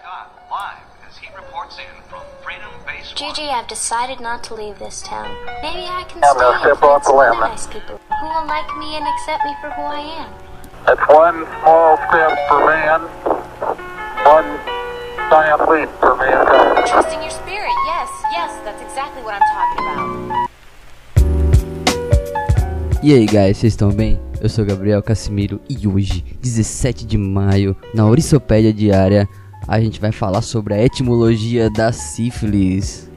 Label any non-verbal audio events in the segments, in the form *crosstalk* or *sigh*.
Scott, live as he reports in from Freedom Base. Gigi, I've decided not to leave this town. Maybe I can I'm stay and find some other nice people who will like me and accept me for who I am. That's one small step for man, one giant leap for mankind. Trusting your spirit. Yes, yes, that's exactly what I'm talking about. E aí, guys, vocês estão bem? Eu sou Gabriel Casimiro e hoje, 17 de maio, na Orissopédia Diária, a gente vai falar sobre a etimologia da sífilis.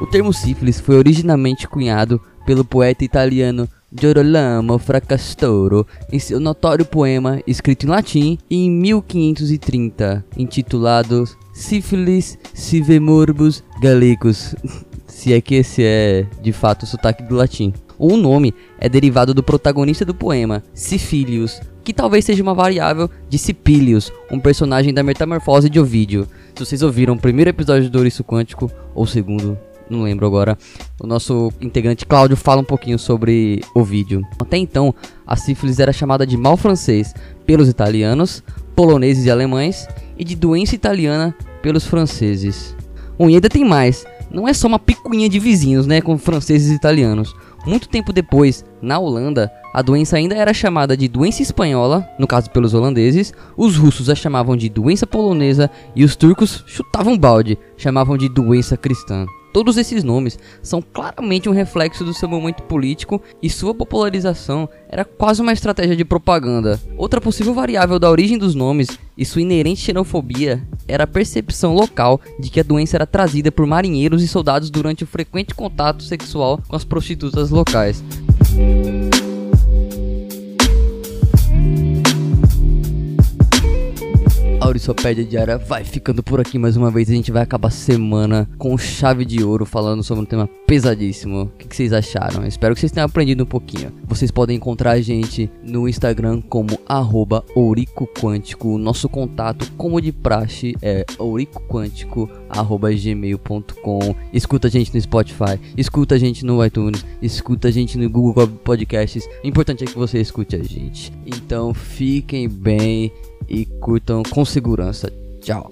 O termo sífilis foi originalmente cunhado pelo poeta italiano Girolamo Fracastoro em seu notório poema escrito em latim em 1530, intitulado Sífilis Sive Morbus Gallicus, *laughs* se é que esse é de fato o sotaque do latim. O nome é derivado do protagonista do poema, Sifilius, que talvez seja uma variável de Cipilius, um personagem da Metamorfose de Ovídio. Se vocês ouviram o primeiro episódio do Ouriço Quântico, ou o segundo, não lembro agora, o nosso integrante Cláudio fala um pouquinho sobre Ovídio. Até então, a sífilis era chamada de mal francês pelos italianos, poloneses e alemães, e de doença italiana pelos franceses. O ainda tem mais, não é só uma picuinha de vizinhos, né, com franceses e italianos. Muito tempo depois, na Holanda, a doença ainda era chamada de doença espanhola, no caso pelos holandeses, os russos a chamavam de doença polonesa e os turcos chutavam balde, chamavam de doença cristã. Todos esses nomes são claramente um reflexo do seu momento político e sua popularização era quase uma estratégia de propaganda. Outra possível variável da origem dos nomes e sua inerente xenofobia era a percepção local de que a doença era trazida por marinheiros e soldados durante o frequente contato sexual com as prostitutas locais. A Orissopédia Diária vai ficando por aqui mais uma vez. A gente vai acabar a semana com chave de ouro falando sobre um tema pesadíssimo. O que, vocês acharam? Espero que vocês tenham aprendido um pouquinho. Vocês podem encontrar a gente no Instagram como arroba ouricoquântico. Nosso contato, como de praxe, é ouricoquântico.gmail.com Escuta a gente no Spotify, escuta a gente no iTunes, escuta a gente no Google Podcasts. O importante é que você escute a gente. Então fiquem bem e curtam com segurança. Tchau.